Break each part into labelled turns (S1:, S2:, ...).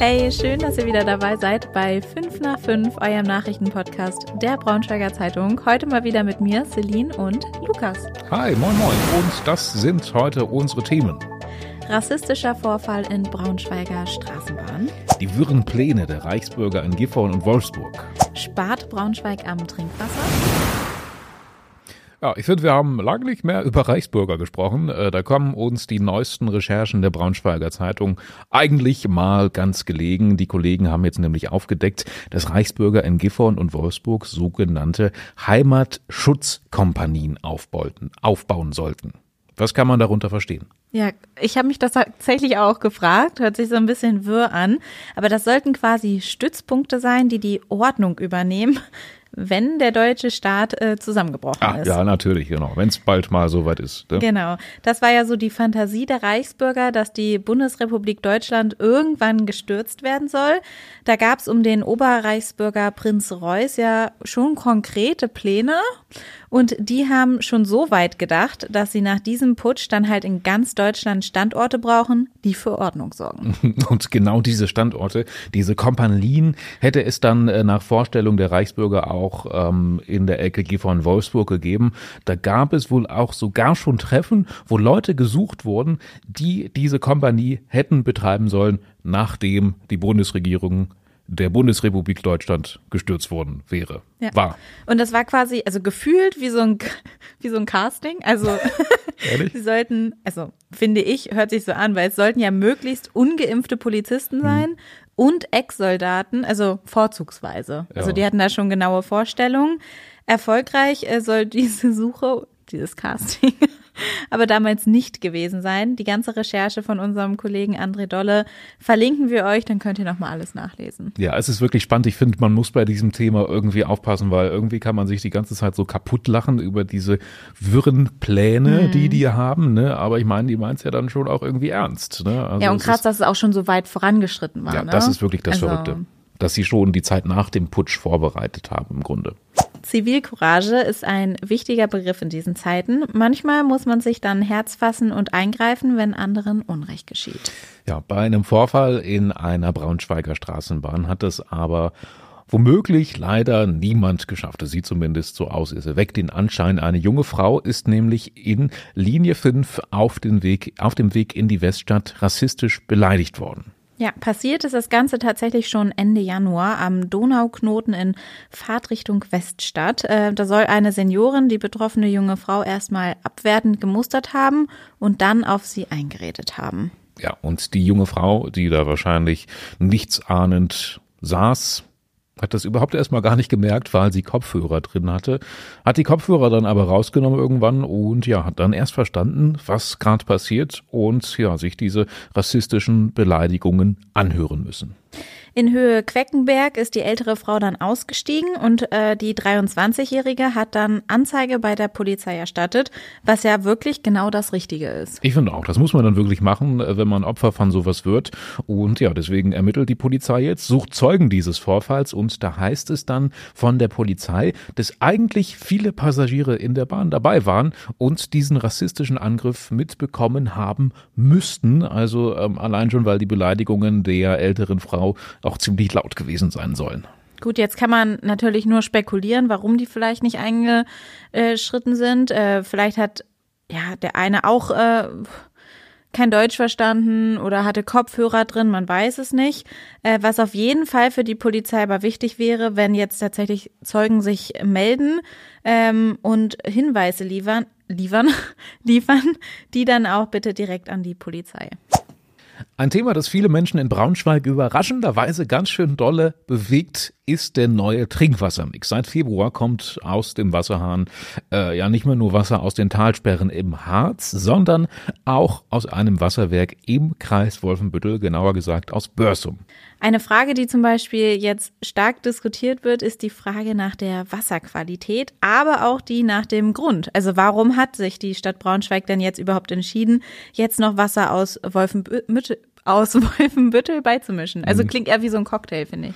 S1: Hey, schön, dass ihr wieder dabei seid bei 5 nach 5, eurem Nachrichtenpodcast der Braunschweiger Zeitung. Heute mal wieder mit mir, Celine und Lukas.
S2: Hi, moin moin. Und das sind heute unsere Themen.
S1: Rassistischer Vorfall in Braunschweiger Straßenbahn.
S2: Die wirren Pläne der Reichsbürger in Gifhorn und Wolfsburg.
S1: Spart Braunschweig am Trinkwasser.
S2: Ja, ich finde, wir haben lange nicht mehr über Reichsbürger gesprochen. Äh, da kommen uns die neuesten Recherchen der Braunschweiger Zeitung eigentlich mal ganz gelegen. Die Kollegen haben jetzt nämlich aufgedeckt, dass Reichsbürger in Gifhorn und Wolfsburg sogenannte Heimatschutzkompanien aufbauen sollten. Was kann man darunter verstehen?
S1: Ja, ich habe mich das tatsächlich auch gefragt, hört sich so ein bisschen wirr an, aber das sollten quasi Stützpunkte sein, die die Ordnung übernehmen, wenn der deutsche Staat äh, zusammengebrochen
S2: Ah,
S1: ist.
S2: ja, natürlich, genau. Wenn es bald mal soweit ist. Ne?
S1: Genau. Das war ja so die Fantasie der Reichsbürger, dass die Bundesrepublik Deutschland irgendwann gestürzt werden soll. Da gab es um den Oberreichsbürger Prinz Reuß ja schon konkrete Pläne. Und die haben schon so weit gedacht, dass sie nach diesem Putsch dann halt in ganz Deutschland Standorte brauchen, die für Ordnung sorgen.
S2: Und genau diese Standorte, diese Kompanien, hätte es dann äh, nach Vorstellung der Reichsbürger auch ähm, in der Ecke Gifhorn Wolfsburg gegeben. Da gab es wohl auch sogar schon Treffen, wo Leute gesucht wurden, die diese Kompanie hätten betreiben sollen, nachdem die Bundesregierung der Bundesrepublik Deutschland gestürzt worden wäre.
S1: Ja.
S2: War.
S1: Und das war quasi, also gefühlt wie so ein, wie so ein Casting. Also sie sollten, also finde ich, hört sich so an, weil es sollten ja möglichst ungeimpfte Polizisten sein und Ex-Soldaten, also vorzugsweise. Also
S2: Ja.
S1: die hatten da schon genaue Vorstellungen. Erfolgreich äh, soll diese Suche, dieses Casting, aber damals nicht gewesen sein. Die ganze Recherche von unserem Kollegen André Dolle verlinken wir euch, dann könnt ihr nochmal alles nachlesen.
S2: Ja, es ist wirklich spannend. Ich finde, man muss bei diesem Thema irgendwie aufpassen, weil irgendwie kann man sich die ganze Zeit so kaputt lachen über diese wirren Pläne,
S1: Mhm.
S2: die die haben. Ne? Aber ich meine, die meint es ja dann schon auch irgendwie ernst. Ne? Also
S1: ja, und krass,
S2: ist,
S1: dass es auch schon so weit vorangeschritten war.
S2: ja,
S1: ne?
S2: das ist wirklich das
S1: Also,
S2: Verrückte. Dass sie schon die Zeit nach dem Putsch vorbereitet haben im Grunde.
S1: Zivilcourage ist ein wichtiger Begriff in diesen Zeiten. Manchmal muss man sich dann Herz fassen und eingreifen, wenn anderen Unrecht geschieht.
S2: Ja, bei einem Vorfall in einer Braunschweiger Straßenbahn hat es aber womöglich leider niemand geschafft. Es sieht zumindest so aus. Es erweckt den Anschein, eine junge Frau ist nämlich in Linie 5 auf, den Weg, auf dem Weg in die Weststadt rassistisch beleidigt worden.
S1: Ja, passiert ist das Ganze tatsächlich schon Ende Januar am Donauknoten in Fahrtrichtung Weststadt. Äh, da soll eine Seniorin die betroffene junge Frau erstmal abwertend gemustert haben und dann auf sie eingeredet haben.
S2: Ja, und die junge Frau, die da wahrscheinlich nichtsahnend saß, hat das überhaupt erstmal gar nicht gemerkt, weil sie Kopfhörer drin hatte, hat die Kopfhörer dann aber rausgenommen irgendwann und ja, hat dann erst verstanden, was gerade passiert und ja, sich diese rassistischen Beleidigungen anhören müssen.
S1: In Höhe Queckenberg ist die ältere Frau dann ausgestiegen und äh, die 23-Jährige hat dann Anzeige bei der Polizei erstattet, was ja wirklich genau das Richtige ist.
S2: Ich finde auch, das muss man dann wirklich machen, äh, wenn man Opfer von sowas wird. Und ja, deswegen ermittelt die Polizei jetzt, sucht Zeugen dieses Vorfalls und da heißt es dann von der Polizei, dass eigentlich viele Passagiere in der Bahn dabei waren und diesen rassistischen Angriff mitbekommen haben müssten. Also ähm, allein schon, weil die Beleidigungen der älteren Frau auch ziemlich laut gewesen sein sollen.
S1: Gut, jetzt kann man natürlich nur spekulieren, warum die vielleicht nicht eingeschritten sind. Äh, vielleicht hat ja der eine auch äh, kein Deutsch verstanden oder hatte Kopfhörer drin, man weiß es nicht. Äh, was auf jeden Fall für die Polizei aber wichtig wäre, wenn jetzt tatsächlich Zeugen sich melden ähm, und Hinweise liefern, liefern, liefern, die dann auch bitte direkt an die Polizei.
S2: Ein Thema, das viele Menschen in Braunschweig überraschenderweise ganz schön dolle bewegt, ist der neue Trinkwassermix. Seit Februar kommt aus dem Wasserhahn äh, ja nicht mehr nur Wasser aus den Talsperren im Harz, sondern auch aus einem Wasserwerk im Kreis Wolfenbüttel, genauer gesagt aus Börsum.
S1: Eine Frage, die zum Beispiel jetzt stark diskutiert wird, ist die Frage nach der Wasserqualität, aber auch die nach dem Grund. Also warum hat sich die Stadt Braunschweig denn jetzt überhaupt entschieden, jetzt noch Wasser aus Wolfenbüttel, aus Wolfenbüttel beizumischen? Also klingt eher wie so ein Cocktail, finde ich.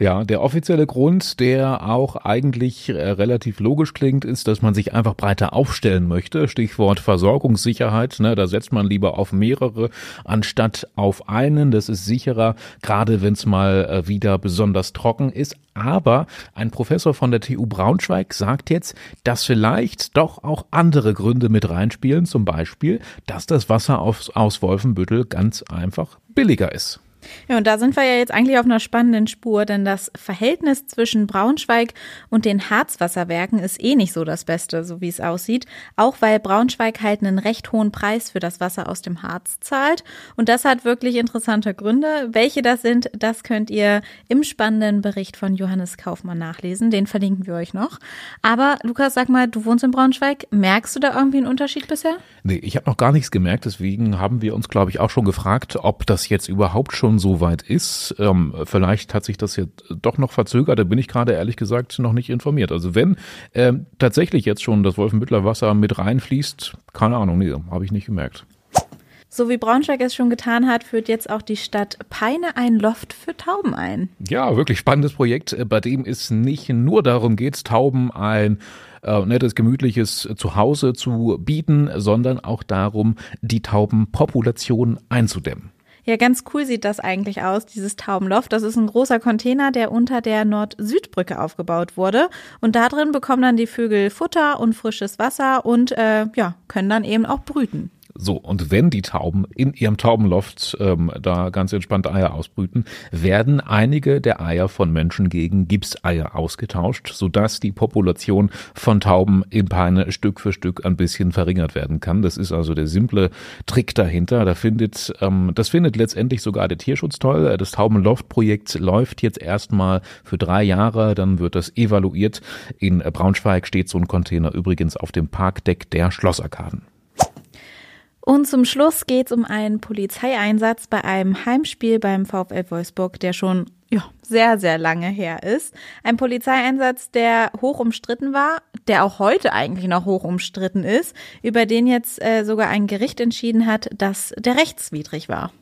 S2: Ja, der offizielle Grund, der auch eigentlich äh, relativ logisch klingt, ist, dass man sich einfach breiter aufstellen möchte. Stichwort Versorgungssicherheit. Ne, da setzt man lieber auf mehrere anstatt auf einen. Das ist sicherer, gerade wenn es mal äh, wieder besonders trocken ist. Aber ein Professor von der TU Braunschweig sagt jetzt, dass vielleicht doch auch andere Gründe mit reinspielen. Zum Beispiel, dass das Wasser aus, aus Wolfenbüttel ganz einfach billiger ist.
S1: Ja, und da sind wir ja jetzt eigentlich auf einer spannenden Spur, denn das Verhältnis zwischen Braunschweig und den Harzwasserwerken ist eh nicht so das Beste, so wie es aussieht. Auch weil Braunschweig halt einen recht hohen Preis für das Wasser aus dem Harz zahlt. Und das hat wirklich interessante Gründe. Welche das sind, das könnt ihr im spannenden Bericht von Johannes Kaufmann nachlesen. Den verlinken wir euch noch. Aber Lukas, sag mal, du wohnst in Braunschweig. Merkst du da irgendwie einen Unterschied bisher?
S2: Nee, ich habe noch gar nichts gemerkt. Deswegen haben wir uns, glaube ich, auch schon gefragt, ob das jetzt überhaupt schon schon so weit ist. Ähm, vielleicht hat sich das jetzt doch noch verzögert. Da bin ich gerade ehrlich gesagt noch nicht informiert. Also wenn ähm, tatsächlich jetzt schon das Wolfenbüttler Wasser mit reinfließt, keine Ahnung, nee, habe ich nicht gemerkt.
S1: So wie Braunschweig es schon getan hat, führt jetzt auch die Stadt Peine ein Loft für Tauben ein.
S2: Ja, wirklich spannendes Projekt, bei dem es nicht nur darum geht, Tauben ein äh, nettes, gemütliches Zuhause zu bieten, sondern auch darum, die Taubenpopulation einzudämmen.
S1: Ja, ganz cool sieht das eigentlich aus, dieses Taubenloft. Das ist ein großer Container, der unter der Nord-Süd-Brücke aufgebaut wurde. Und da drin bekommen dann die Vögel Futter und frisches Wasser und äh, ja, können dann eben auch brüten.
S2: So, und wenn die Tauben in ihrem Taubenloft ähm, da ganz entspannt Eier ausbrüten, werden einige der Eier von Menschen gegen Gipseier ausgetauscht, sodass die Population von Tauben in Peine Stück für Stück ein bisschen verringert werden kann. Das ist also der simple Trick dahinter. Da findet, ähm, das findet letztendlich sogar der Tierschutz toll. Das Taubenloft-Projekt läuft jetzt erstmal für drei Jahre, dann wird das evaluiert. In Braunschweig steht so ein Container übrigens auf dem Parkdeck der Schlossarkaden.
S1: Und zum Schluss geht es um einen Polizeieinsatz bei einem Heimspiel beim VfL Wolfsburg, der schon ja, sehr, sehr lange her ist. Ein Polizeieinsatz, der hoch umstritten war, der auch heute eigentlich noch hoch umstritten ist, über den jetzt äh, sogar ein Gericht entschieden hat, dass der rechtswidrig war.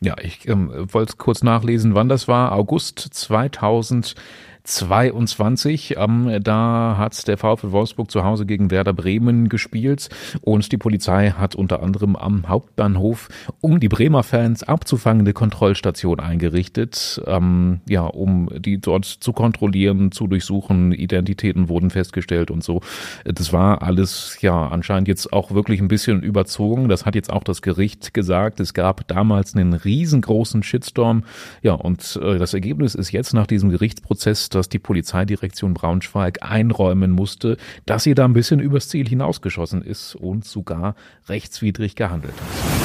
S2: Ja, ich ähm, wollte kurz nachlesen, wann das war. August 2000. 22. Ähm, da hat der VfL Wolfsburg zu Hause gegen Werder Bremen gespielt und die Polizei hat unter anderem am Hauptbahnhof, um die Bremer Fans abzufangen, eine Kontrollstation eingerichtet, ähm, ja, um die dort zu kontrollieren, zu durchsuchen. Identitäten wurden festgestellt und so. Das war alles ja anscheinend jetzt auch wirklich ein bisschen überzogen. Das hat jetzt auch das Gericht gesagt. Es gab damals einen riesengroßen Shitstorm. Ja, und äh, das Ergebnis ist jetzt nach diesem Gerichtsprozess dass die Polizeidirektion Braunschweig einräumen musste, dass sie da ein bisschen übers Ziel hinausgeschossen ist und sogar rechtswidrig gehandelt hat.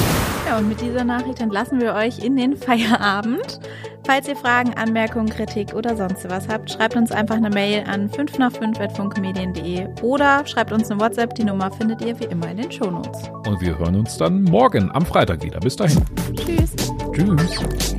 S1: Ja, und mit dieser Nachricht entlassen wir euch in den Feierabend. Falls ihr Fragen, Anmerkungen, Kritik oder sonst was habt, schreibt uns einfach eine Mail an 5 nach 5 oder schreibt uns eine WhatsApp. Die Nummer findet ihr wie immer in den Shownotes.
S2: Und wir hören uns dann morgen am Freitag wieder. Bis dahin.
S1: Tschüss. Tschüss.